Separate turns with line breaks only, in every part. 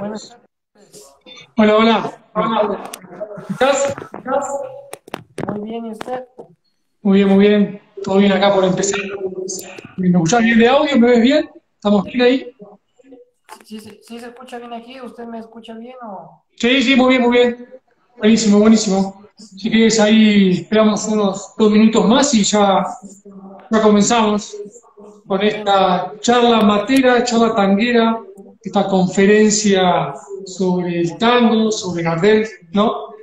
Buenas
Hola, hola. ¿Estás?
Muy bien, ¿y usted?
Muy bien, muy bien. Todo bien acá por empezar. ¿Me escuchás bien de audio? ¿Me ves bien? ¿Estamos bien ahí?
¿Sí, sí, sí se escucha bien aquí? ¿Usted me escucha bien o...?
Sí, sí, muy bien, muy bien. Buenísimo, buenísimo. Si quieres, ahí esperamos unos dos minutos más y ya, ya comenzamos con esta charla matera, charla tanguera, esta conferencia sobre el tango, sobre Gardel, ¿no?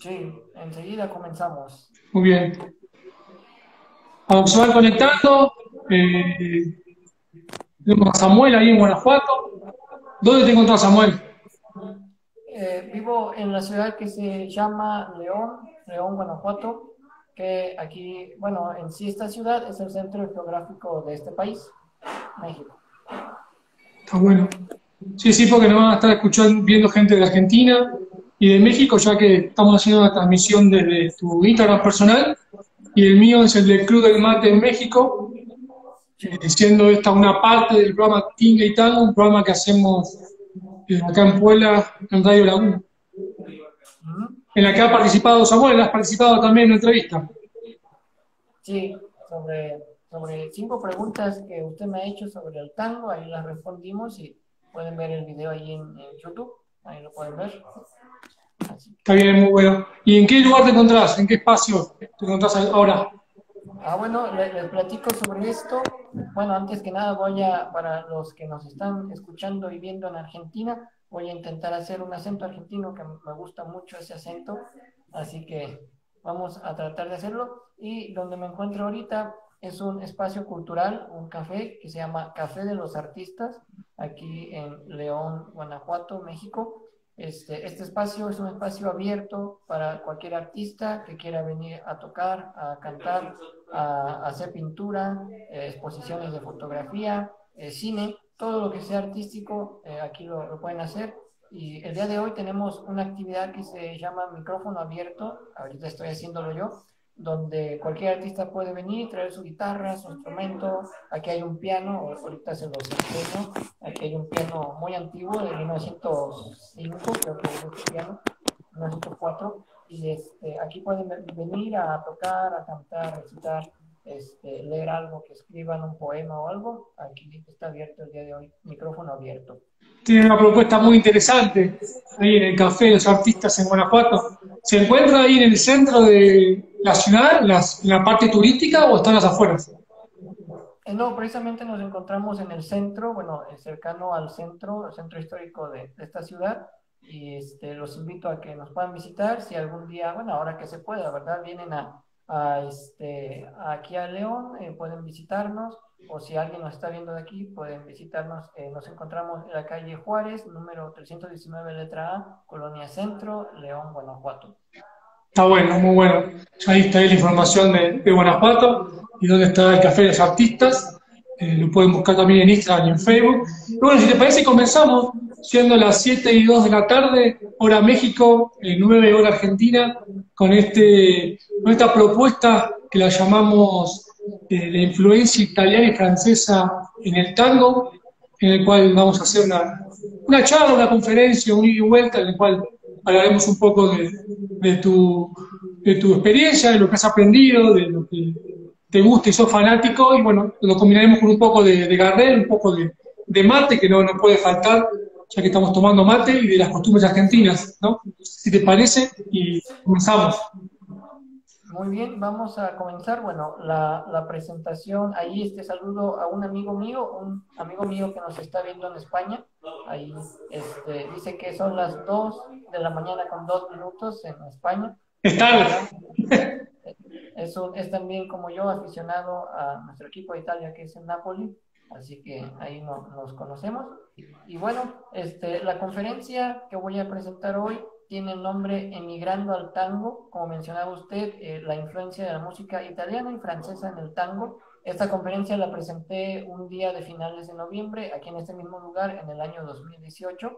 Sí, enseguida comenzamos.
Muy bien. Vamos a ver conectando. Eh, tenemos a Samuel ahí en Guanajuato. ¿Dónde te encontrás, Samuel?
Eh, vivo en la ciudad que se llama León, León, Guanajuato, que aquí, bueno, en sí esta ciudad es el centro geográfico de este país, México.
Está bueno. Sí, sí, porque nos van a estar escuchando, viendo gente de Argentina y de México, ya que estamos haciendo una transmisión desde tu Instagram personal y el mío es el del Club del Mate en México, eh, siendo esta una parte del programa Tinga y Tango, un programa que hacemos eh, acá en Puebla, en Radio Laguna. En la que ha participado Samuel, has participado también en la entrevista.
Sí, sobre, sobre cinco preguntas que usted me ha hecho sobre el tango, ahí las respondimos y pueden ver el video ahí en, en YouTube, ahí lo pueden ver. Así.
Está bien, muy bueno. ¿Y en qué lugar te encontrás? ¿En qué espacio te encontrás ahora?
Ah, bueno, les, les platico sobre esto. Bueno, antes que nada voy a, para los que nos están escuchando y viendo en Argentina, voy a intentar hacer un acento argentino que me gusta mucho ese acento, así que vamos a tratar de hacerlo. Y donde me encuentro ahorita es un espacio cultural, un café que se llama Café de los Artistas, aquí en León, Guanajuato, México. Este, este espacio es un espacio abierto para cualquier artista que quiera venir a tocar, a cantar, a, hacer pintura, eh, exposiciones de fotografía, eh, cine, todo lo que sea artístico, eh, aquí lo, lo, pueden hacer. Y el día de hoy tenemos una actividad que se llama micrófono abierto, ahorita estoy haciéndolo yo, donde cualquier artista puede venir, traer su guitarra, su instrumento. Aquí hay un piano, ahorita se los enseño. Aquí hay un piano muy antiguo, de 1905, creo que es este piano, 1904. Y este, aquí pueden venir a tocar, a cantar, recitar, este, leer algo, que escriban un poema o algo. Aquí está abierto el día de hoy, micrófono abierto.
Tiene una propuesta muy interesante ahí en el Café de los Artistas en Guanajuato. ¿Se encuentra ahí en el centro de la ciudad, en la parte turística o están las afueras?
Eh, no, precisamente nos encontramos en el centro, bueno, cercano al centro, el centro histórico de, de esta ciudad. Y este, los invito a que nos puedan visitar si algún día, bueno, ahora que se pueda, ¿verdad? Vienen a, a este, aquí a León, eh, pueden visitarnos o si alguien nos está viendo de aquí, pueden visitarnos. Eh, nos encontramos en la calle Juárez, número 319, letra A, Colonia Centro, León, Guanajuato.
Está bueno, muy bueno. Ahí está ahí la información de, de, Guanajuato y dónde está el Café de los Artistas. Eh, lo pueden buscar también en Instagram y en Facebook. Bueno, si te parece, comenzamos siendo las 7 y 2 de la tarde, hora México, eh, 9 hora Argentina, con, este, con esta propuesta que la llamamos eh, la influencia italiana y francesa en el tango, en el cual vamos a hacer una, una charla, una conferencia, un ida y vuelta, en el cual hablaremos un poco de, de, tu, de tu experiencia, de lo que has aprendido, de lo que te gusta y sos fanático, y bueno, lo combinaremos con un poco de, de Gardel, un poco de, de mate, que no, no puede faltar, ya que estamos tomando mate, y de las costumbres argentinas, ¿no? Si te parece, y comenzamos.
Muy bien, vamos a comenzar. Bueno, la, la, presentación, ahí este saludo a un amigo mío, un amigo mío que nos está viendo en España. Ahí este, dice que son las 2 de la mañana con 2 minutos en España.
Está.
Es, un, es también como yo aficionado a nuestro equipo de Italia que es el Napoli, así que ahí no, nos conocemos. Y bueno, este, la conferencia que voy a presentar hoy tiene el nombre Emigrando al Tango, como mencionaba usted, eh, la influencia de la música italiana y francesa en el tango. Esta conferencia la presenté un día de finales de noviembre, aquí en este mismo lugar, en el año 2018,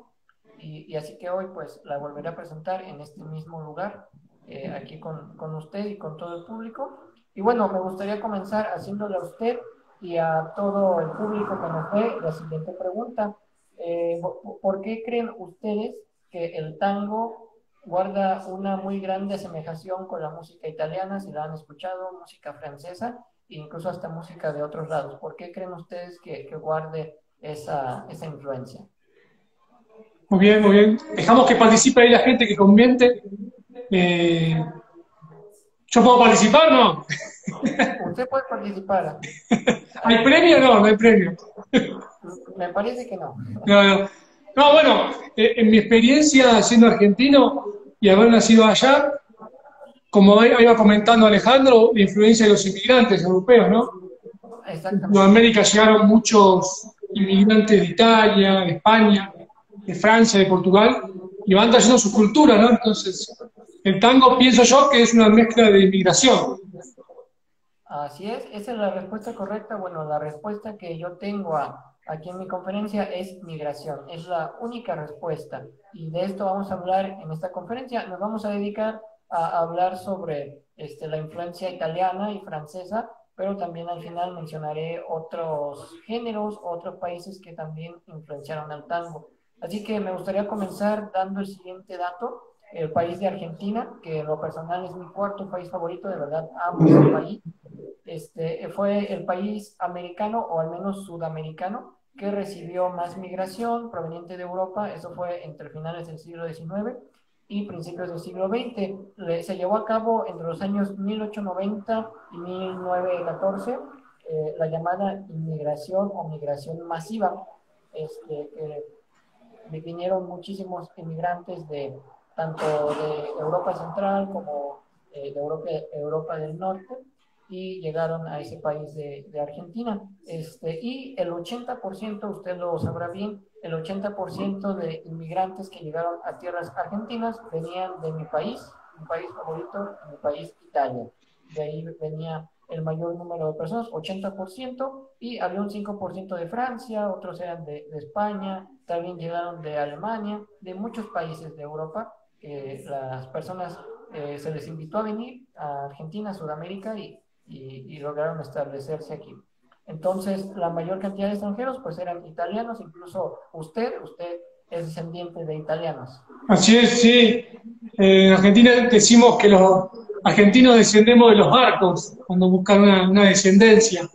y, y así que hoy pues la volveré a presentar en este mismo lugar, eh, aquí con, con usted y con todo el público. Y bueno, me gustaría comenzar haciéndole a usted y a todo el público que nos ve la siguiente pregunta. eh, ¿por qué creen ustedes que el tango guarda una muy grande asemejación con la música italiana, si la han escuchado, música francesa, e incluso hasta música de otros lados? ¿Por qué creen ustedes que, que guarde esa, esa influencia?
Muy bien, muy bien. Dejamos que participe ahí la gente que conviente. Eh, ¿Yo puedo participar no?
Usted puede participar.
¿Hay premio o no? No hay premio.
Me parece que no.
No, no. no bueno, eh, en mi experiencia siendo argentino y haber nacido allá, como iba comentando Alejandro, la influencia de los inmigrantes europeos, ¿no? En América llegaron muchos inmigrantes de Italia, de España, de Francia, de Portugal, y van trayendo su cultura, ¿no? Entonces, el tango pienso yo que es una mezcla de inmigración.
Así es, esa es la respuesta correcta. Bueno, la respuesta que yo tengo aquí en mi conferencia es migración, es la única respuesta. Y de esto vamos a hablar en esta conferencia. Nos vamos a dedicar a hablar sobre este, la influencia italiana y francesa, pero también al final mencionaré otros géneros, otros países que también influenciaron al tango. Así que me gustaría comenzar dando el siguiente dato. El país de Argentina, que en lo personal es mi cuarto país favorito, de verdad amo ese país. Este, fue el país americano, o al menos sudamericano, que recibió más migración proveniente de Europa. Eso fue entre finales del siglo XIX y principios del siglo XX. Se llevó a cabo entre los años 1890 y 1914 eh, la llamada inmigración o migración masiva, este, vinieron muchísimos inmigrantes de tanto de Europa Central como eh, de Europa, Europa del Norte y llegaron a ese país de, de Argentina. Este, y el 80%, usted lo sabrá bien, el 80% de inmigrantes que llegaron a tierras argentinas venían de mi país, mi país favorito, mi país Italia. De ahí venía el mayor número de personas, 80%, y había un 5% de Francia, otros eran de, de, España, también llegaron de Alemania, de muchos países de Europa, que las personas eh, se les invitó a venir a Argentina, Sudamérica, y, y, lograron establecerse aquí. Entonces, la mayor cantidad de extranjeros, pues eran italianos, incluso usted, usted es descendiente de italianos.
Así es, sí. Eh, en Argentina decimos que los argentinos descendemos de los barcos cuando buscan una, descendencia.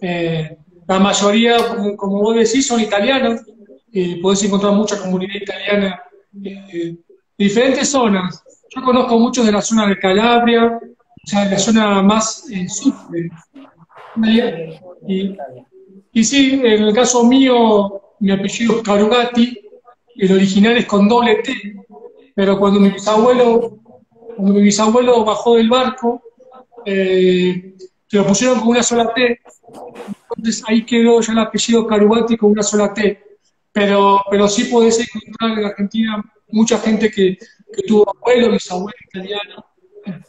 Eh, la mayoría, como, vos decís, son italianos. y podés encontrar mucha comunidad italiana eh, en diferentes zonas. Yo conozco muchos de la zona de Calabria, o sea, de la zona más sur de y, sí, en el caso mío, mi apellido es Carugati, el original es con doble T, pero cuando mi bisabuelo cuando mi bisabuelo bajó del barco, eh, se lo pusieron con una sola T, entonces ahí quedó ya el apellido Carugati con una sola T. Pero, pero sí podés encontrar en Argentina mucha gente que, tuvo abuelo, bisabuelo italiano,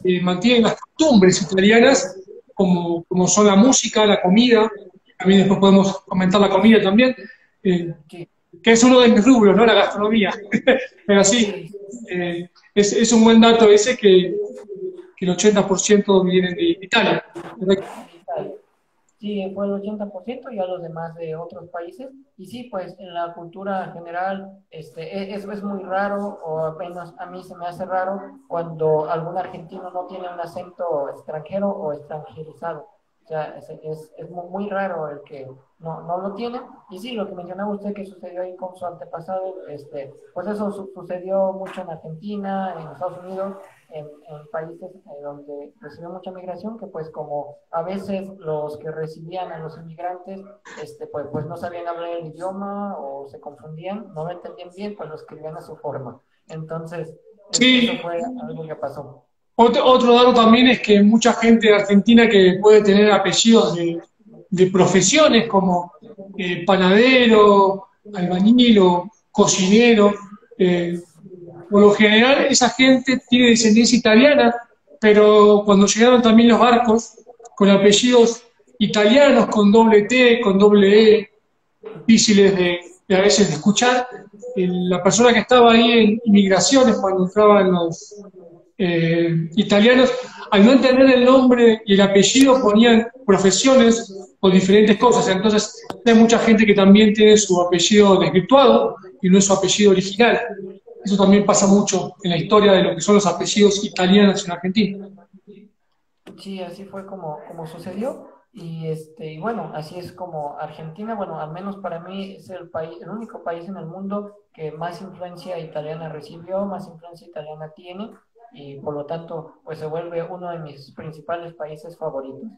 que mantienen las costumbres italianas, como, como, son la música, la comida, también después podemos comentar la comida también, eh, que es uno de mis rubros, ¿no? La gastronomía. pero sí, eh, es, es, un buen dato ese que, que el 80% viene de Italia.
Sí, fue el 80% y a los demás de otros países. Y sí, pues en la cultura general este, eso es muy raro, o apenas a mí se me hace raro, cuando algún argentino no tiene un acento extranjero o extranjerizado. O sea, es, es, es muy raro el que no, no lo tiene. Y sí, lo que mencionaba usted que sucedió ahí con su antepasado, este, pues eso sucedió mucho en Argentina, en Estados Unidos, en, países eh, donde recibió mucha migración, que pues como a veces los que recibían a los inmigrantes, este, pues, pues no sabían hablar el idioma o se confundían, no lo entendían bien, pues lo escribían a su forma. Entonces, eso fue algo que pasó.
Otro, otro dato también es que mucha gente de Argentina que puede tener apellidos de de profesiones como eh, panadero, albañil o cocinero. Eh, por lo general, esa gente tiene descendencia italiana, pero cuando llegaron también los barcos con apellidos italianos, con doble T, con doble E, difíciles de, a veces de escuchar, la persona que estaba ahí en inmigraciones, cuando entraban los eh, italianos, al no entender el nombre y el apellido, ponían profesiones o diferentes cosas. Entonces, hay mucha gente que también tiene su apellido desvirtuado y no es su apellido original. Eso también pasa mucho en la historia de lo que son los apellidos italianos en Argentina.
Sí, así fue como, como sucedió. Y, este, y bueno, así es como Argentina, bueno, al menos para mí es el, país, el único país en el mundo que más influencia italiana recibió, más influencia italiana tiene y por lo tanto pues se vuelve uno de mis principales países favoritos.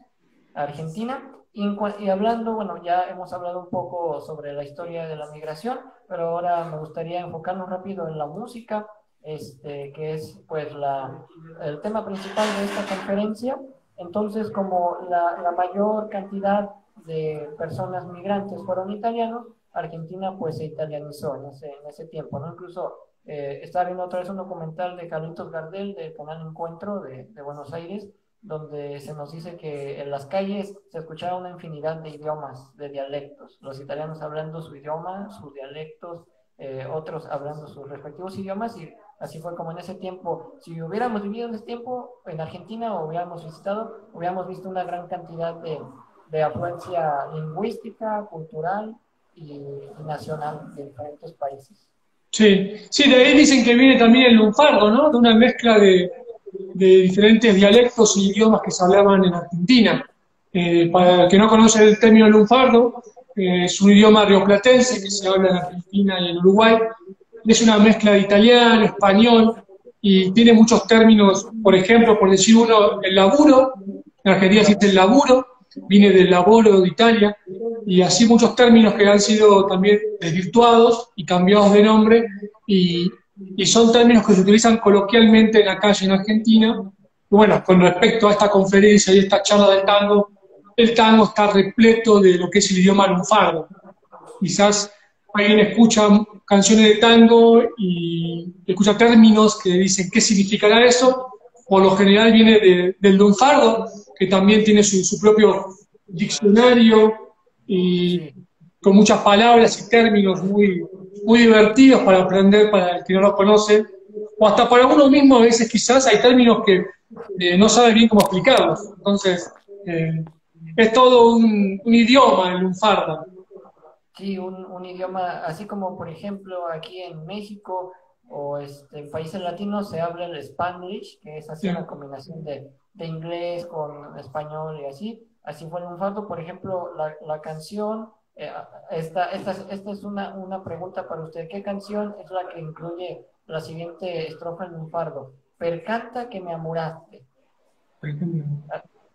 Argentina. Y, y, hablando, bueno, ya hemos hablado un poco sobre la historia de la migración, pero ahora me gustaría enfocarnos rápido en la música, este, que es pues la, el tema principal de esta conferencia. Entonces, como la, la mayor cantidad de personas migrantes fueron italianos, Argentina pues se italianizó en ese, en ese tiempo, ¿no? Incluso eh, estaba viendo otra vez un documental de Carlitos Gardel del canal Encuentro de, de Buenos Aires, donde se nos dice que en las calles se escuchaba una infinidad de idiomas, de dialectos, los italianos hablando su idioma, sus dialectos, eh, otros hablando sus respectivos idiomas y así fue como en ese tiempo, si hubiéramos vivido en ese tiempo en Argentina o hubiéramos visitado, hubiéramos visto una gran cantidad de, de afluencia lingüística, cultural y, nacional de diferentes países.
Sí, sí, de ahí dicen que viene también el lunfardo, ¿no? De una mezcla de, de diferentes dialectos y idiomas que se hablaban en Argentina. Eh, para el que no conoce el término lunfardo, eh, es un idioma rioplatense que se habla en Argentina y en Uruguay. Es una mezcla de italiano, español y tiene muchos términos, por ejemplo, por decir uno, el laburo, en Argentina dice el laburo, viene del laboro de Italia, y así muchos términos que han sido también desvirtuados y cambiados de nombre, y y son términos que se utilizan coloquialmente en la calle en Argentina. Bueno, con respecto a esta conferencia y esta charla del tango, el tango está repleto de lo que es el idioma lunfardo. Quizás alguien escucha canciones de tango y escucha términos que dicen qué significará eso. Por lo general viene del lunfardo, que también tiene su, su propio diccionario y con muchas palabras y términos muy, muy divertidos para aprender para el que no lo conoce, o hasta para uno mismo a veces quizás hay términos que eh, no sabe bien cómo explicarlos. Entonces, eh, es todo un, idioma el lunfardo.
Sí, un, idioma, así como por ejemplo aquí en México o este, en países latinos se habla el Spanish, que es así una combinación de, de, inglés con español y así. Así fue el lunfardo, por ejemplo, la, la canción esta, esta, esta, es una, una, pregunta para usted. ¿Qué canción es la que incluye la siguiente estrofa en un fardo? Percanta que me amuraste.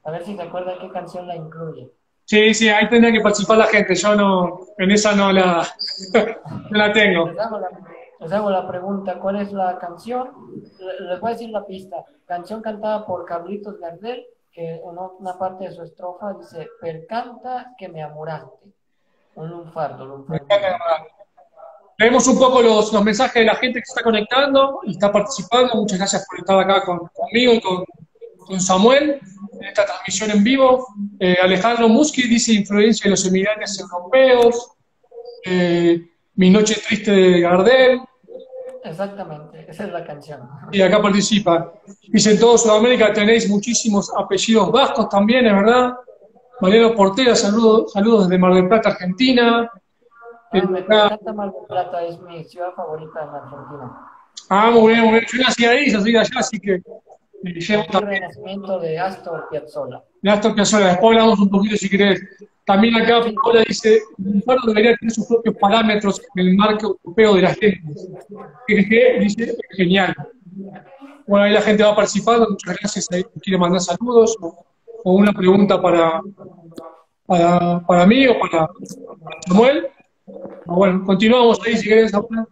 A, ver si se acuerda qué canción la incluye.
Sí, sí, ahí tendría que participar la gente. Yo no, en esa no la, no la tengo.
Les hago, la, pregunta, ¿cuál es la canción? Les voy a decir la pista. Canción cantada por Carlitos Gardel, que en una parte de su estrofa dice, percanta que me amuraste. Un lunfardo,
Leemos un poco los, los, mensajes de la gente que se está conectando y está participando. Muchas gracias por estar acá conmigo y con, con, Samuel en esta transmisión en vivo. Eh, Alejandro Muschi dice influencia de los emigrantes europeos. Eh, Mi noche triste de Gardel.
Exactamente, esa es la canción.
Y acá participa. Dice, en toda Sudamérica tenéis muchísimos apellidos vascos también, ¿es verdad? Mariano Portera, saludos, saludos desde Mar del Plata, Argentina.
Ah, me encanta Mar del Plata, es mi ciudad favorita en Argentina.
Ah, muy bien, muy bien. Yo nací ahí, yo soy de allá, así que
me llevo también. El renacimiento de Astor Piazzolla.
De Astor Piazzolla, después hablamos un poquito si querés. También acá Paola dice, un faro debería tener sus propios parámetros en el marco europeo de las lenguas. Que dice, genial. Bueno, ahí la gente va participando, muchas gracias. Ahí quiere mandar saludos o una pregunta para, para, para mí o para, Samuel. Bueno, continuamos ahí si Samuel.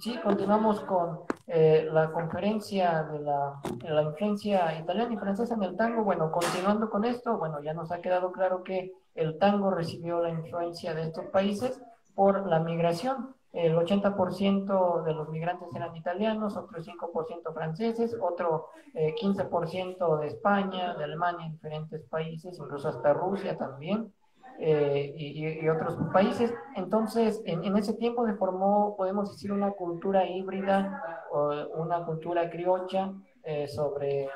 Sí, continuamos con eh, la conferencia de la, de la, influencia italiana y francesa en el tango. Bueno, continuando con esto, bueno, ya nos ha quedado claro que el tango recibió la influencia de estos países por la migración. El 80% de los migrantes eran italianos, otro 5% franceses, otro 15% eh, de España, de Alemania, diferentes países, incluso hasta Rusia también, eh, y, otros países. Entonces, en, ese tiempo se formó, podemos decir, una cultura híbrida, o una cultura criolla eh, sobre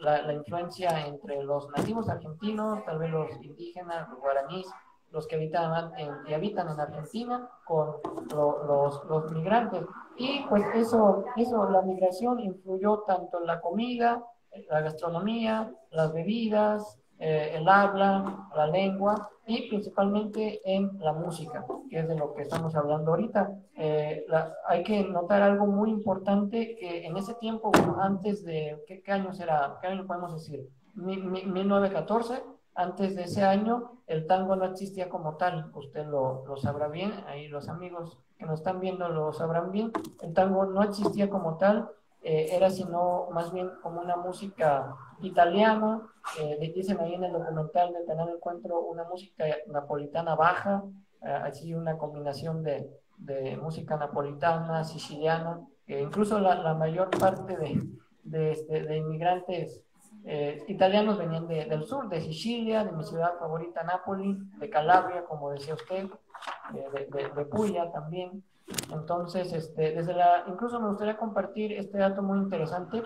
la, influencia entre los nativos argentinos, tal vez los indígenas, los guaraníes, los que habitan en, y habitan en Argentina, con los, los, migrantes. Y pues eso, eso, la migración influyó tanto en la comida, la gastronomía, las bebidas, eh, el habla, la lengua y principalmente en la música, que es de lo que estamos hablando ahorita. Eh, hay que notar algo muy importante que en ese tiempo, antes de, ¿qué, año será? ¿Qué año podemos decir? 1914, antes de ese año, el tango no existía como tal, usted lo, lo sabrá bien, ahí los amigos que nos están viendo lo sabrán bien, el tango no existía como tal, eh, era sino más bien como una música italiana, eh, dicen ahí en el documental del canal Encuentro una música napolitana baja, eh, así una combinación de, de, música napolitana, siciliana, incluso la, la, mayor parte de, de, este, de inmigrantes eh, italianos venían del sur, de Sicilia, de mi ciudad favorita, Nápoles, de Calabria, como decía usted, de, de Puglia también. Entonces, este, desde la, incluso me gustaría compartir este dato muy interesante.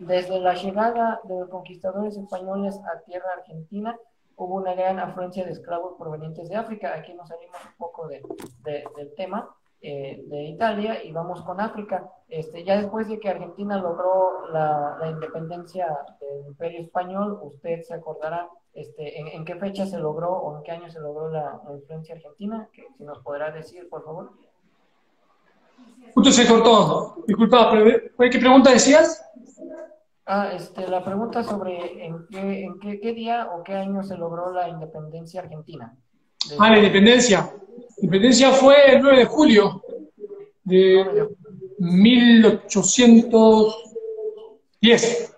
Desde la llegada de los conquistadores españoles a tierra argentina, hubo una gran afluencia de esclavos provenientes de África. Aquí nos salimos un poco de, del tema eh, de Italia y vamos con África. Este, ya después de que Argentina logró la, la independencia del Imperio Español, usted se acordará este, ¿en, qué fecha se logró o en qué año se logró la, la influencia argentina, que si nos podrá decir, por favor.
Justo se cortó. Disculpa, ¿qué pregunta decías?
Ah, este, la pregunta sobre en, qué, en qué, día o qué año se logró la independencia argentina.
Ah, la independencia. Independencia fue el 9 de julio de 1810.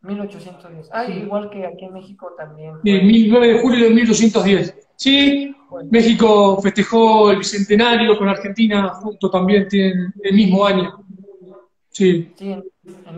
1810. Ah, igual que aquí en México también.
El 9 de julio de 1810. Sí, México festejó el bicentenario con Argentina junto también, tienen el mismo año.
Sí. sí en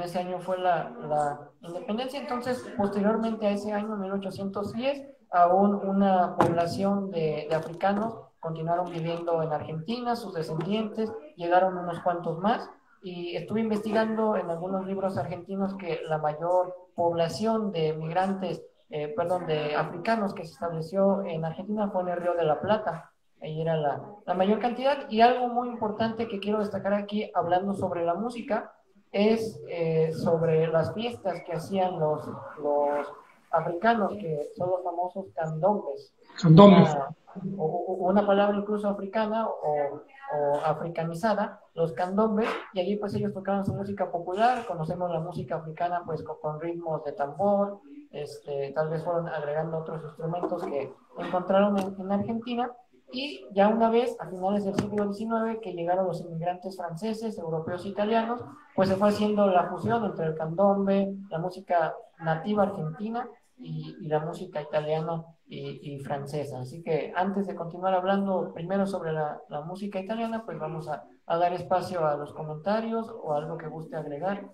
ese año fue la, independencia, entonces posteriormente a ese año, 1810, aún una población de, de africanos continuaron viviendo en Argentina, sus descendientes, llegaron unos cuantos más, y estuve investigando en algunos libros argentinos que la mayor población de migrantes eh, perdón, de africanos que se estableció en Argentina fue en el Río de la Plata. Ahí era la, la, mayor cantidad. Y algo muy importante que quiero destacar aquí, hablando sobre la música, es eh, sobre las fiestas que hacían los, los africanos, que son los famosos candombes.
Candombes.
Una, una palabra incluso africana o, o, africanizada, los candombes, y allí pues ellos tocaban su música popular, conocemos la música africana pues con, con ritmos de tambor, este, tal vez fueron agregando otros instrumentos que encontraron en, Argentina. Y ya una vez, a finales del siglo XIX, que llegaron los inmigrantes franceses, europeos, italianos, pues se fue haciendo la fusión entre el candombe, la música nativa argentina y, la música italiana y, francesa. Así que antes de continuar hablando primero sobre la, música italiana, pues vamos a, a, dar espacio a los comentarios o algo que guste agregar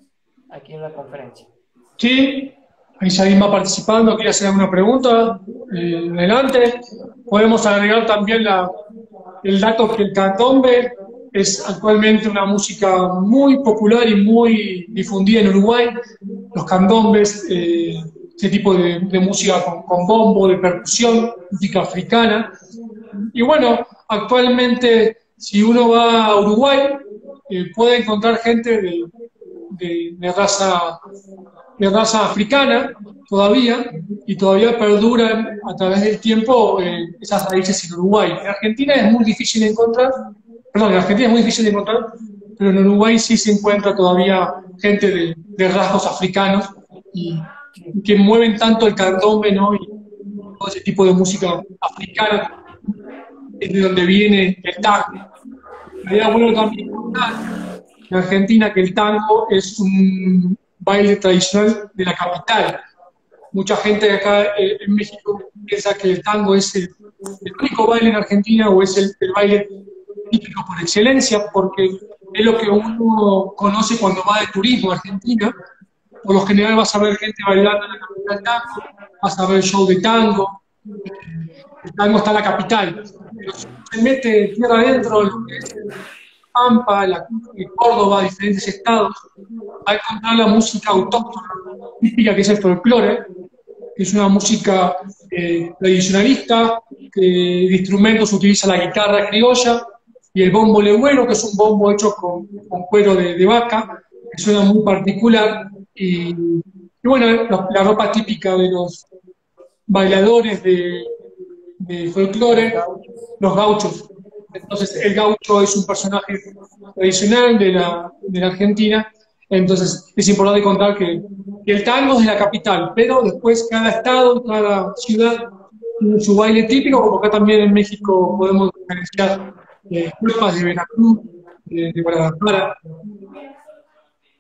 aquí en la conferencia.
Sí, Ahí alguien va participando, quiere hacer alguna pregunta, eh, adelante. Podemos agregar también la, el dato que el candombe es actualmente una música muy popular y muy difundida en Uruguay. Los candombes, eh, este tipo de, música con, bombo, de percusión, música africana. Y bueno, actualmente si uno va a Uruguay, eh, puede encontrar gente de, de raza de raza africana todavía y todavía perduran a través del tiempo eh, esas raíces en Uruguay. En Argentina es muy difícil de encontrar, perdón, en Argentina es muy difícil de encontrar, pero en Uruguay sí se encuentra todavía gente de, rasgos africanos y, que mueven tanto el candombe, ¿no? Y todo ese tipo de música africana, es de donde viene el tango. Sería bueno también en Argentina que el tango es un baile tradicional de la capital. Mucha gente acá eh, en México piensa que el tango es el, único baile en Argentina o es el, baile típico por excelencia, porque es lo que uno conoce cuando va de turismo a Argentina. Por lo general vas a ver gente bailando en la capital tango, vas a ver show de tango. El tango está en la capital. Pero se mete tierra adentro, lo que es Pampa, la, Córdoba, diferentes estados, va a encontrar la música autóctona, típica que es el folclore, que es una música eh, tradicionalista, que de instrumentos utiliza la guitarra criolla y el bombo legüero, que es un bombo hecho con, cuero de, vaca, que suena muy particular. Y, bueno, la, ropa típica de los bailadores de, de folclore, los gauchos. Entonces, el gaucho es un personaje tradicional de la, de la Argentina entonces, es importante contar que, el tango es de la capital, pero después cada estado, cada ciudad tiene su baile típico, como acá también en México podemos diferenciar eh, de Veracruz, de, Guadalajara.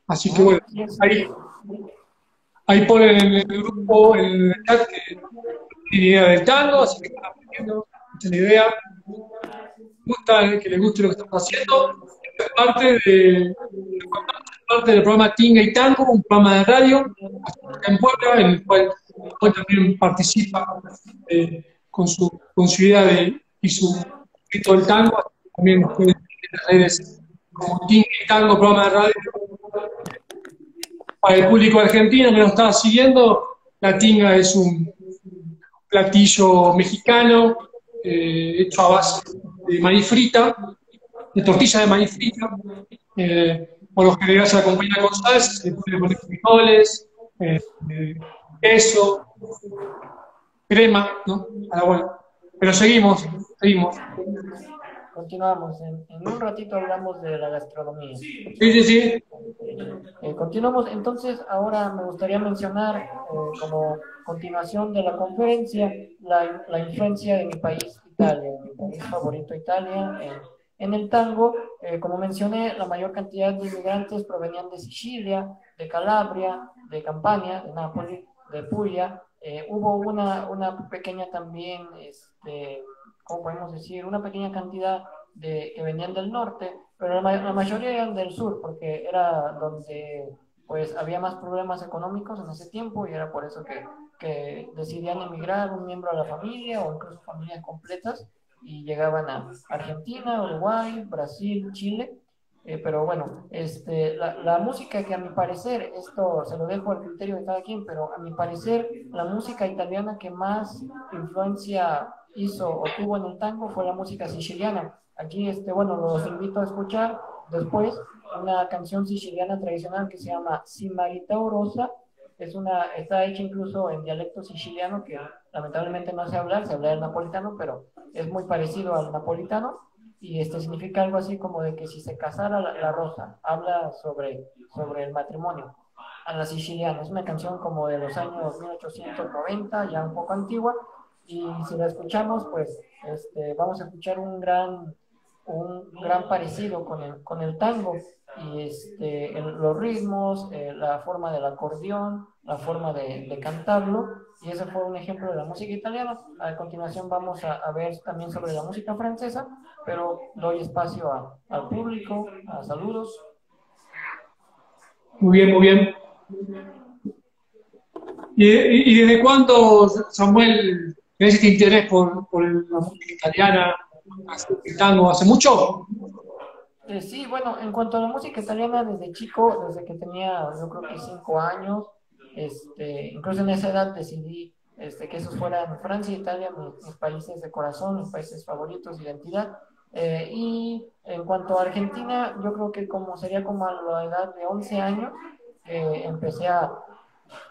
Así que bueno, ahí, ahí ponen en el grupo, en el chat, que tiene idea del tango, así que están aprendiendo, la idea. Gusta, que les guste lo que estamos haciendo. Es parte de, parte del programa Tinga y Tango, un programa de radio en Puebla, en el cual, también participa eh, con, su, con su idea de, y su grito del tango. También nos pueden en las redes como Tinga y Tango, programa de radio. Para el público argentino que nos está siguiendo, la tinga es un platillo mexicano eh, hecho a base de maíz frita, de tortilla de maíz frita. Eh, por lo general se acompaña con salsa, se le puede poner frijoles, eh, eh, queso, crema, ¿no? A la vuelta. Pero seguimos, seguimos.
Continuamos. En, un ratito hablamos de la gastronomía.
Sí, sí, sí.
Eh, continuamos. Entonces, ahora me gustaría mencionar, como continuación de la conferencia, la, la influencia de mi país, Italia, mi país favorito, Italia, en el tango, eh, como mencioné, la mayor cantidad de inmigrantes provenían de Sicilia, de Calabria, de Campania, de Nápoles, de Puglia. Eh, hubo una, una pequeña también, este, ¿cómo podemos decir? Una pequeña cantidad de, que venían del norte, pero la, la, mayoría eran del sur, porque era donde pues había más problemas económicos en ese tiempo y era por eso que, que decidían emigrar un miembro de la familia o incluso familias completas y llegaban a Argentina, Uruguay, Brasil, Chile. Eh, pero bueno, este, la, la, música que a mi parecer, esto se lo dejo al criterio de cada quien, pero a mi parecer la música italiana que más influencia hizo o tuvo en el tango fue la música siciliana. Aquí, este, bueno, los invito a escuchar después una canción siciliana tradicional que se llama Simarita Rosa. Es una, está hecha incluso en dialecto siciliano que lamentablemente no sé hablar, se habla el napolitano, pero es muy parecido al napolitano y este significa algo así como de que si se casara la, rosa, habla sobre, sobre el matrimonio a la siciliana. Es una canción como de los años 1890, ya un poco antigua, y si la escuchamos, pues este, vamos a escuchar un gran, un gran parecido con el, con el tango y este, los ritmos, eh, la forma del acordeón, la forma de, de, cantarlo, y ese fue un ejemplo de la música italiana. A continuación vamos a, ver también sobre la música francesa, pero doy espacio al público, a saludos.
Muy bien, muy bien. ¿Y, y desde cuándo, Samuel, tienes este interés por, por la música italiana, el tango? ¿Hace mucho?
Eh, sí, bueno, en cuanto a la música italiana, desde chico, desde que tenía yo creo que cinco años, este, incluso en esa edad decidí este, que esos fueran Francia e Italia, mis, países de corazón, mis países favoritos, identidad. Eh, y en cuanto a Argentina, yo creo que como sería como a la edad de 11 años, eh, empecé a,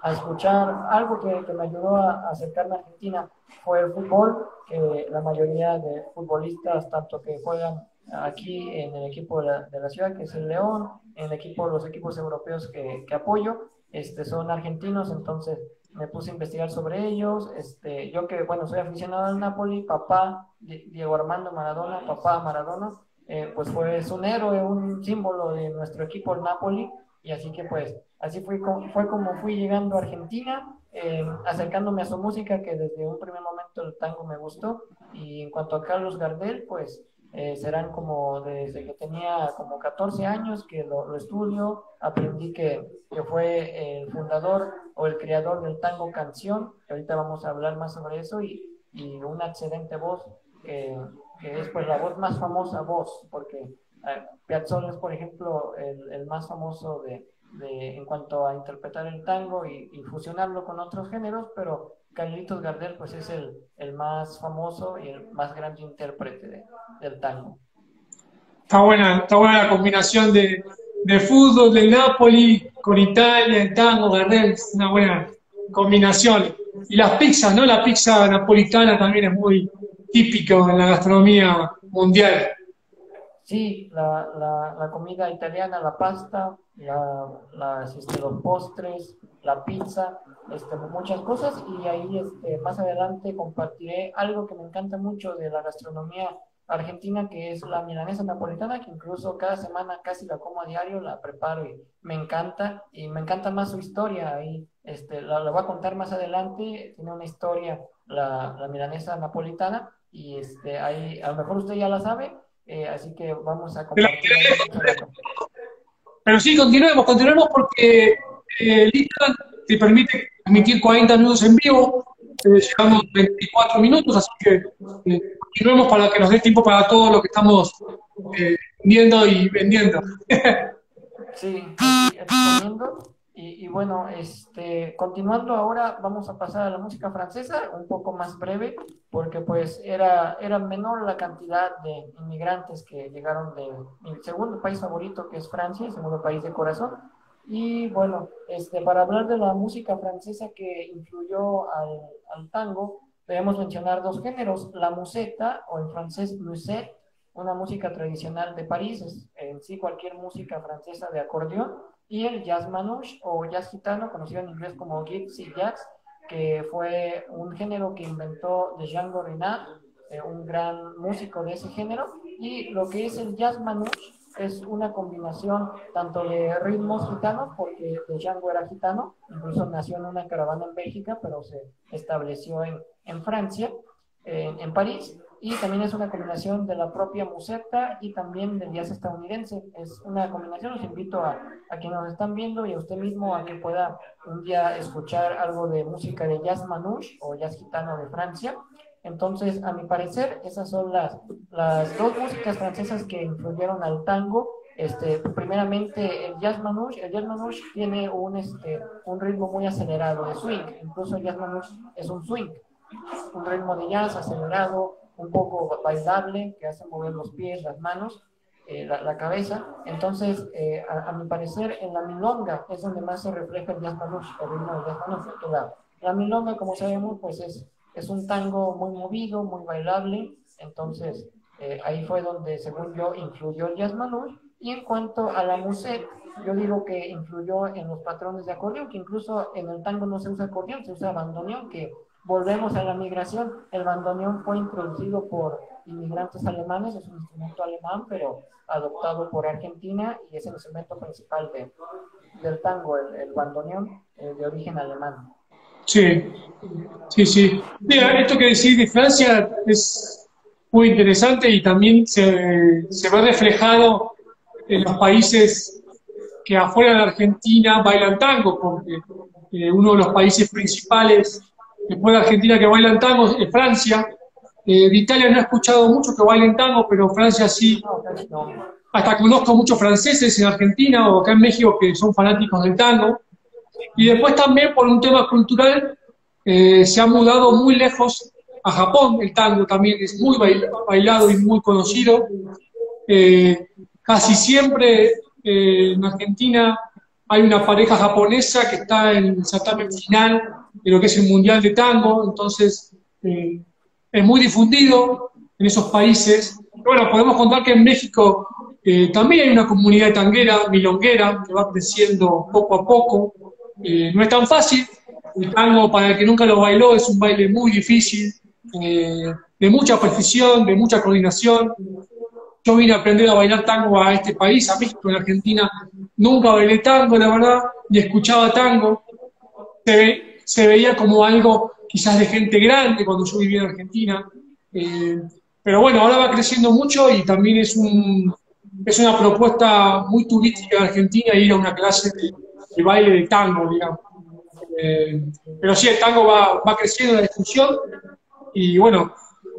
a, escuchar algo que, que me ayudó a, acercarme a Argentina, fue el fútbol, que la mayoría de futbolistas, tanto que juegan aquí en el equipo de la, de la, ciudad, que es el León, en el los equipos europeos que, que, apoyo, este, son argentinos, entonces me puse a investigar sobre ellos. Este, yo que, bueno, soy aficionado al Napoli, papá Diego Armando Maradona, papá Maradona, eh, pues fue es un héroe, un símbolo de nuestro equipo, el Napoli, y así que pues, así fue, fue como fui llegando a Argentina, eh, acercándome a su música, que desde un primer momento el tango me gustó, y en cuanto a Carlos Gardel, pues eh, serán como desde que tenía como 14 años que lo, estudio, aprendí que, que, fue el fundador o el creador del tango canción, que ahorita vamos a hablar más sobre eso, y, y una excelente voz, que, que, es pues la voz más famosa voz, porque eh, Piazzolla es por ejemplo el, el más famoso de, de, en cuanto a interpretar el tango y, fusionarlo con otros géneros, pero Carlitos Gardel pues es el, el más famoso y el más grande intérprete del tango.
Está buena, está buena la combinación de, de fútbol del Napoli con Italia, el tango, Gardel, es una buena combinación. Y las pizzas, ¿no? La pizza napolitana también es muy típica en la gastronomía mundial.
Sí, la, la, la comida italiana, la pasta, la, este, los postres, la pizza, este, muchas cosas. Y ahí este, más adelante compartiré algo que me encanta mucho de la gastronomía argentina, que es la milanesa napolitana, que incluso cada semana casi la como a diario, la preparo y me encanta. Y me encanta más su historia. Ahí este, la, la voy a contar más adelante. Tiene una historia la, la milanesa napolitana. Y este, ahí, a lo mejor usted ya la sabe, eh, así que vamos a compartir.
Pero sí, continuemos, continuemos porque eh, te permite emitir 40 minutos en vivo, eh, llevamos 24 minutos, así que eh, continuemos para que nos dé tiempo para todo lo que estamos eh, viendo y vendiendo.
sí, exponiendo. Y, bueno, este, continuando ahora, vamos a pasar a la música francesa, un poco más breve, porque pues era, era menor la cantidad de inmigrantes que llegaron de mi segundo país favorito, que es Francia, el segundo país de corazón. Y bueno, este, para hablar de la música francesa que influyó al, tango, debemos mencionar dos géneros, la museta, o en francés musette, una música tradicional de París, es en sí cualquier música francesa de acordeón, y el jazz manouche o jazz gitano, conocido en inglés como gypsy jazz, que fue un género que inventó Django Reinhardt, eh, un gran músico de ese género, y lo que es el jazz manouche es una combinación tanto de ritmos gitanos, porque Django era gitano, incluso nació en una caravana en Bélgica, pero se estableció en, en Francia, en París, y también es una combinación de la propia museta y también del jazz estadounidense. Es una combinación, los invito a, a quienes nos están viendo y a usted mismo a que pueda un día escuchar algo de música de jazz manouche o jazz gitano de Francia. Entonces, a mi parecer, esas son las, las dos músicas francesas que influyeron al tango. Este, primeramente, el jazz manouche. El jazz manouche tiene un, este, un ritmo muy acelerado de swing. Incluso el jazz manouche es un swing, un ritmo de jazz acelerado, un poco bailable, que hace mover los pies, las manos, eh, la, cabeza. Entonces, eh, a, mi parecer, en la milonga es donde más se refleja el jazz manouche, el ritmo del jazz manouche. La, la milonga, como sabemos, pues es, es un tango muy movido, muy bailable. Entonces, eh, ahí fue donde, según yo, influyó el jazz manouche. Y en cuanto a la musette, yo digo que influyó en los patrones de acordeón, que incluso en el tango no se usa acordeón, se usa bandoneón, que Volvemos a la migración. El bandoneón fue introducido por inmigrantes alemanes, es un instrumento alemán, pero adoptado por Argentina y es el instrumento principal de, del tango, el, bandoneón eh, de origen alemán.
Sí, sí, sí. Mira, esto que decís de Francia es muy interesante y también se, se ve reflejado en los países que afuera de Argentina bailan tango, porque eh, uno de los países principales después de Argentina que bailan tango, es Francia. Eh, de Italia no he escuchado mucho que bailen tango, pero Francia sí. Hasta conozco muchos franceses en Argentina o acá en México que son fanáticos del tango. Y después también por un tema cultural eh, se ha mudado muy lejos a Japón. El tango también es muy bailado y muy conocido. Eh, casi siempre en Argentina hay una pareja japonesa que está en el certamen final de lo que es el Mundial de Tango, entonces eh, es muy difundido en esos países. Bueno, podemos contar que en México eh, también hay una comunidad tanguera, milonguera, que va creciendo poco a poco. Eh, no es tan fácil, el tango para el que nunca lo bailó es un baile muy difícil, de mucha precisión, de mucha coordinación. Yo vine a aprender a bailar tango a este país, a México, en Argentina. Nunca bailé tango, la verdad, ni escuchaba tango. Se, veía como algo quizás de gente grande cuando yo vivía en Argentina. Eh, pero bueno, ahora va creciendo mucho y también es, un, es una propuesta muy turística de Argentina ir a una clase de, baile de tango, digamos. Eh, pero sí, el tango va, va creciendo en la discusión y bueno,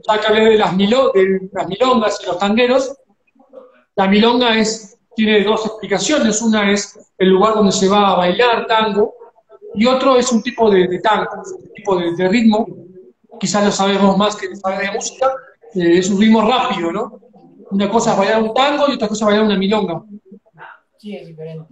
ya que hablé de las, milo, de las milongas y los tangueros, la milonga es tiene dos explicaciones. Una es el lugar donde se va a bailar tango y otro es un tipo de, tango, un tipo de, ritmo. Quizás lo sabemos más que saber de música. Eh, es un ritmo rápido, ¿no? Una cosa es bailar un tango y otra cosa es bailar una milonga.
Sí, es diferente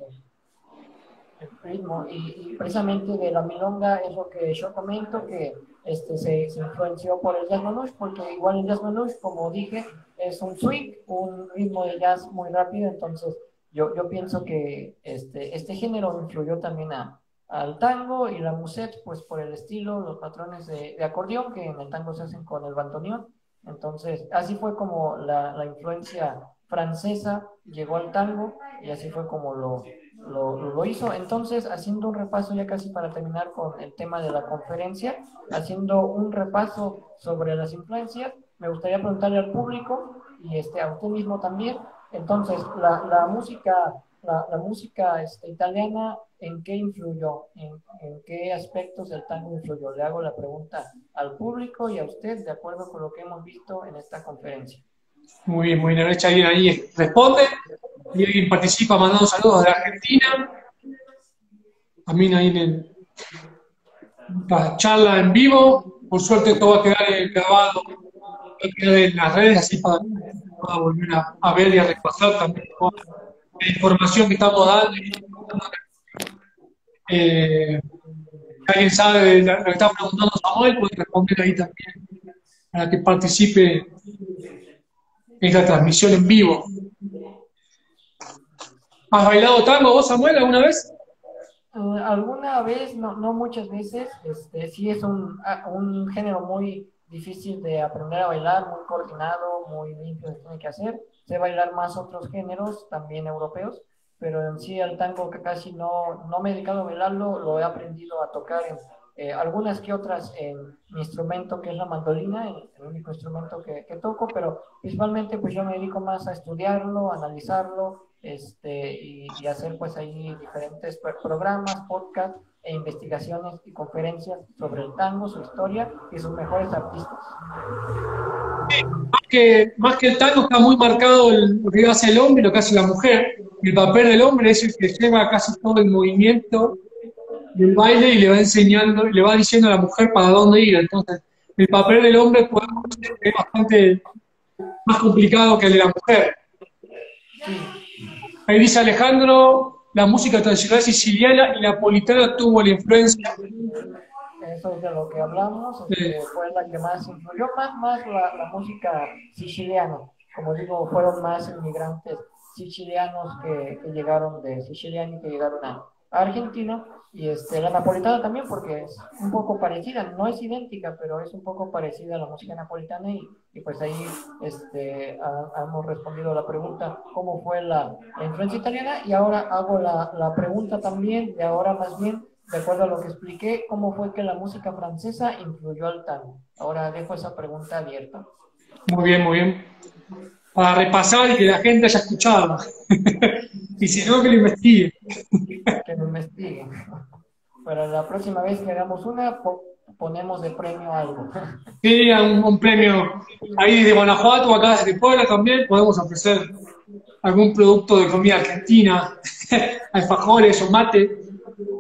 ritmo. Y, precisamente de la milonga es lo que yo comento, que este, se, influenció por el jazz manouche, porque igual el jazz manouche, como dije, es un swing, un ritmo de jazz muy rápido, entonces yo, yo pienso que este, este género influyó también a, al tango y la musette, pues por el estilo, los patrones de, de, acordeón que en el tango se hacen con el bandoneón. Entonces, así fue como la, la influencia francesa llegó al tango y así fue como lo, lo, lo, hizo. Entonces, haciendo un repaso ya casi para terminar con el tema de la conferencia, haciendo un repaso sobre las influencias, me gustaría preguntarle al público y este, a usted mismo también. Entonces, la, la música, la, música este, italiana, ¿en qué influyó? ¿En, ¿En, qué aspectos el tango influyó? Le hago la pregunta al público y a usted de acuerdo con lo que hemos visto en esta conferencia.
Muy bien, muy bien. Ahí responde y alguien participa mandando saludos de Argentina. También ahí en la charla en vivo. Por suerte todo va a quedar grabado, va a quedar en las redes, así para, volver a, ver y a repasar también la información que estamos dando. Eh, alguien sabe de lo que está preguntando Samuel, puede responder ahí también para que participe en la transmisión en vivo. ¿Has bailado tango vos, Samuel, alguna vez?
Eh, alguna vez, no, no muchas veces. Este, sí es un, un género muy difícil de aprender a bailar, muy coordinado, muy limpio se tiene que hacer. Sé bailar más otros géneros, también europeos, pero en sí el tango que casi no, no me he dedicado a bailarlo, lo he aprendido a tocar en eh, algunas que otras en mi instrumento que es la mandolina, el, único instrumento que, toco, pero principalmente pues yo me dedico más a estudiarlo, analizarlo este, y, hacer pues ahí diferentes programas, podcasts e investigaciones y conferencias sobre el tango, su historia y sus mejores artistas.
Más que, más que el tango está muy marcado el, lo que hace el hombre y lo que hace la mujer. El papel del hombre es el que lleva casi todo el movimiento del baile y le va enseñando, le va diciendo a la mujer para dónde ir. Entonces, el papel del hombre es bastante más complicado que el de la mujer. Ahí dice Alejandro, la música tradicional siciliana y napolitana tuvo la influencia.
Eso es de lo que hablamos, este, fue la que más influyó, más, más la, música siciliana. Como digo, fueron más inmigrantes sicilianos que, que llegaron de Sicilia y que llegaron a Argentina y este, la napolitana también, porque es un poco parecida, no es idéntica, pero es un poco parecida a la música napolitana y, y pues ahí este, hemos respondido a la pregunta cómo fue la, influencia italiana y ahora hago la, la, pregunta también, de ahora más bien, de acuerdo a lo que expliqué, cómo fue que la música francesa influyó al tango. Ahora dejo esa pregunta abierta.
Muy bien, muy bien. Para repasar y que la gente haya escuchado. Y si no, que lo investigue.
que lo investigue. Para la próxima vez que hagamos una, ponemos de premio algo.
Sí, un, premio ahí de Guanajuato, acá de Puebla también, podemos ofrecer algún producto de comida argentina, alfajores o mate.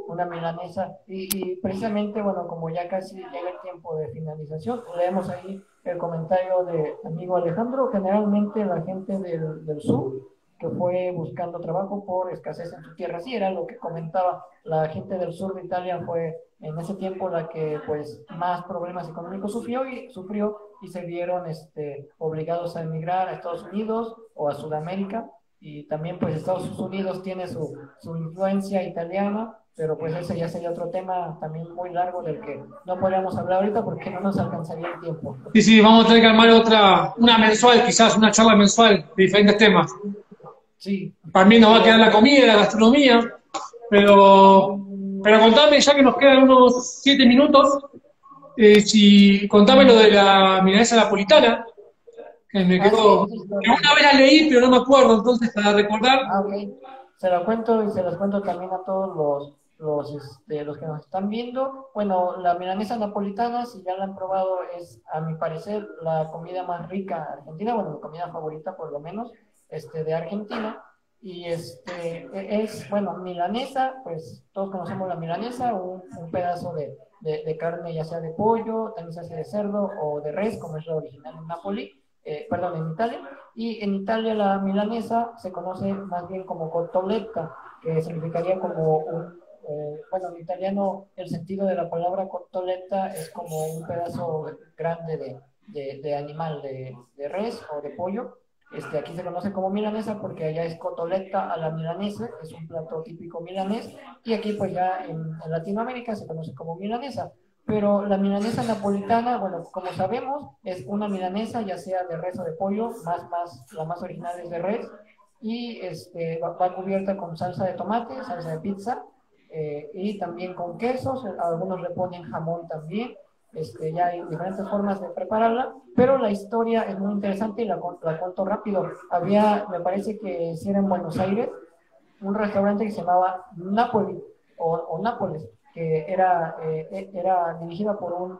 Una milanesa. Y, precisamente, bueno, como ya casi llega el tiempo de finalización, leemos ahí el comentario de amigo Alejandro. Generalmente la gente del, del sur que fue buscando trabajo por escasez en su tierra. Sí, era lo que comentaba. La gente del sur de Italia fue en ese tiempo la que pues más problemas económicos sufrió y sufrió y se vieron este, obligados a emigrar a Estados Unidos o a Sudamérica y también pues Estados Unidos tiene su, su influencia italiana pero pues ese ya sería otro tema también muy largo del que no podríamos hablar ahorita porque no nos alcanzaría el tiempo.
Sí, sí, vamos a tener que armar otra, una mensual, quizás una charla mensual de diferentes temas.
Sí.
Para mí nos va a quedar la comida, la gastronomía, pero, pero contame, ya que nos quedan unos siete minutos, eh, si contame lo de la milanesa napolitana, que me quedó, ah, una vez la leí, pero no me acuerdo, entonces para recordar.
Ah, ok. Se lo cuento y se los cuento también a todos los, los, este, los que nos están viendo. Bueno, la milanesa napolitana, si ya la han probado, es a mi parecer la comida más rica argentina, bueno, mi comida favorita por lo menos este, de Argentina. y este es, bueno, milanesa, pues todos conocemos la milanesa, un, un pedazo de, de, carne ya sea de pollo, también se hace de cerdo o de res, como es la original en Napoli, eh, perdón, en Italia, y en Italia la milanesa se conoce más bien como cotoletta, que significaría como un, eh, bueno, en italiano el sentido de la palabra cotoletta es como un pedazo grande de, de, de animal, de, de res o de pollo, este, aquí se conoce como milanesa porque allá es cotoleta a la milanesa, es un plato típico milanés, y aquí pues ya en, Latinoamérica se conoce como milanesa. Pero la milanesa napolitana, bueno, como sabemos, es una milanesa ya sea de res o de pollo, más, más, la más original es de res, y este, va, cubierta con salsa de tomate, salsa de pizza, eh, y también con quesos, algunos le ponen jamón también, este, ya hay diferentes formas de prepararla, pero la historia es muy interesante y la, la cuento rápido. Había, me parece que si era en Buenos Aires, un restaurante que se llamaba Napoli o, Nápoles, que era, eh, era dirigida por un,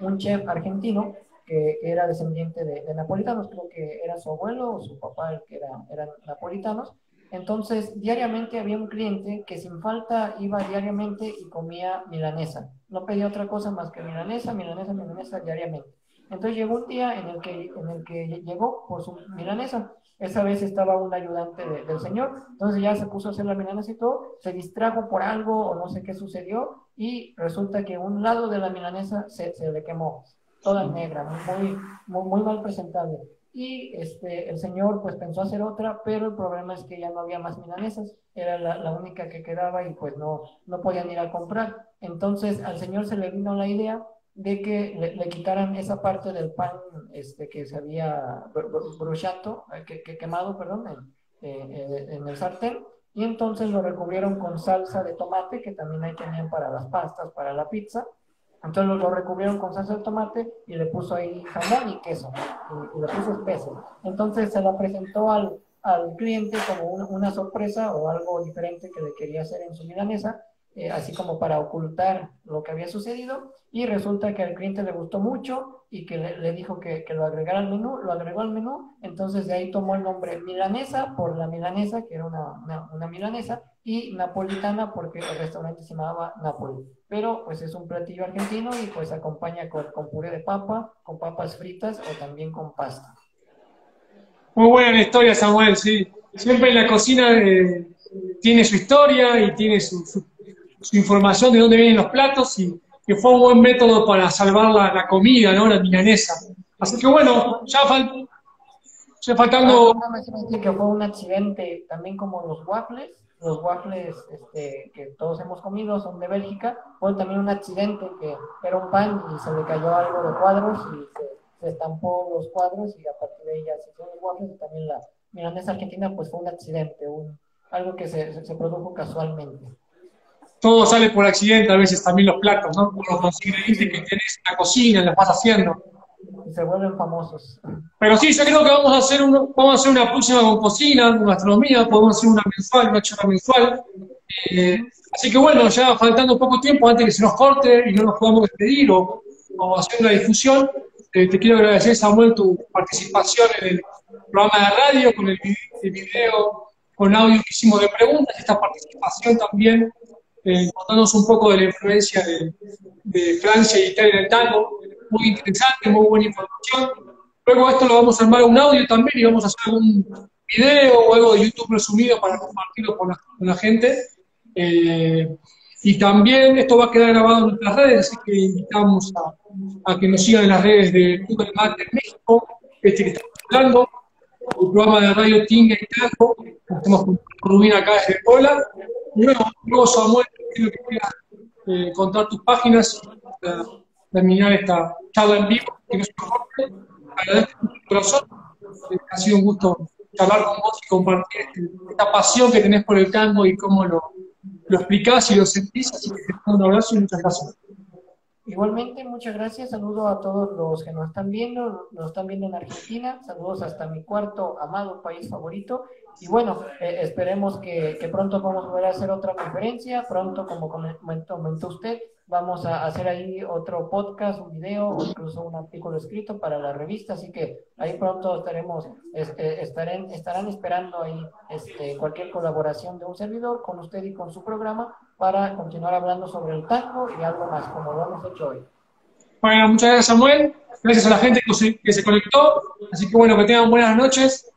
un, chef argentino que, era descendiente de, de, napolitanos, creo que era su abuelo o su papá el que era, eran napolitanos, entonces, diariamente había un cliente que sin falta iba diariamente y comía milanesa. No pedía otra cosa más que milanesa, milanesa, milanesa diariamente. Entonces llegó un día en el que, en el que llegó por su milanesa. Esa vez estaba un ayudante del señor. Entonces ya se puso a hacer la milanesa y todo. Se distrajo por algo o no sé qué sucedió. Y resulta que un lado de la milanesa se, se le quemó. Toda negra, muy, muy, muy mal presentable y este, el señor pues pensó hacer otra, pero el problema es que ya no había más milanesas, era la, única que quedaba y pues no, no podían ir a comprar. Entonces al señor se le vino la idea de que le, quitaran esa parte del pan este, que se había bruciato, eh, que, quemado, perdón, en, en el sartén, y entonces lo recubrieron con salsa de tomate, que también ahí tenían para las pastas, para la pizza, entonces lo, recubrieron con salsa de tomate y le puso ahí jamón y queso, y, le puso espeso. Entonces se la presentó al, al cliente como una, sorpresa o algo diferente que le quería hacer en su milanesa, eh, así como para ocultar lo que había sucedido. Y resulta que al cliente le gustó mucho y que le, dijo que, lo agregara al menú, lo agregó al menú. Entonces de ahí tomó el nombre milanesa por la milanesa, que era una, una, milanesa, y napolitana porque el restaurante se llamaba Napoli pero pues es un platillo argentino y pues acompaña con, con puré de papa, con papas fritas o también con pasta.
Muy buena historia, Samuel, sí. Siempre la cocina eh, tiene su historia y tiene su, su, información de dónde vienen los platos y que fue un buen método para salvar la, la comida, ¿no? La milanesa. Así que bueno, ya, ya faltando...
Ah, que fue un accidente también como los waffles los waffles este, que todos hemos comido son de Bélgica, fue también un accidente que era un pan y se le cayó algo de cuadros y se, estampó los cuadros y a partir de ahí ya se hicieron los waffles y también la milanesa argentina pues fue un accidente, un, algo que se, se, produjo casualmente.
Todo sale por accidente, a veces también los platos, ¿no? Por los ingredientes que tienes en la cocina, las vas haciendo
y se vuelven famosos.
Pero sí, yo creo que vamos a hacer, vamos a hacer una próxima con cocina, con gastronomía, podemos hacer una mensual, una charla mensual. Eh, así que bueno, ya faltando poco tiempo antes que se nos corte y no nos podamos despedir o, hacer una difusión, eh, te quiero agradecer, Samuel, tu participación en el programa de radio, con el, video, con audio que hicimos de preguntas, esta participación también, eh, un poco de la influencia de, de Francia y Italia en el tango muy interesante, muy buena información. Luego esto lo vamos a armar un audio también y vamos a hacer un video o algo de YouTube resumido para compartirlo con la, gente. Eh, y también esto va a quedar grabado en nuestras redes, así que invitamos a, que nos sigan en las redes de Google México, este que estamos hablando, el programa de radio Tinga y Tajo, estamos con Rubina acá desde Puebla. Luego, luego Samuel, quiero que quieras eh, contar tus páginas terminar esta charla en vivo, que no Agradezco mucho corazón. Eh, ha sido un gusto charlar con vos y compartir esta pasión que tenés por el tango y cómo lo, lo explicás y lo sentís. Así te mando un abrazo y muchas gracias.
Igualmente, muchas gracias. Saludo a todos los que nos están viendo, nos están viendo en Argentina. Saludos hasta mi cuarto amado país favorito. Y bueno, eh, esperemos que, que, pronto podamos volver a hacer otra conferencia. Pronto, como comentó, comentó usted, vamos a hacer ahí otro podcast, un video o incluso un artículo escrito para la revista, así que ahí pronto estaremos, este, estarán esperando ahí este, cualquier colaboración de un servidor con usted y con su programa para continuar hablando sobre el tango y algo más, como lo hemos hecho hoy.
Bueno, muchas gracias Samuel, gracias a la gente que se, que se conectó, así que bueno, que tengan buenas noches.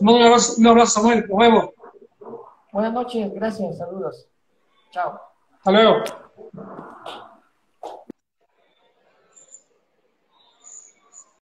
Un abrazo, un abrazo Samuel, nos vemos.
Buenas noches, gracias, saludos. Chao.
Hasta luego.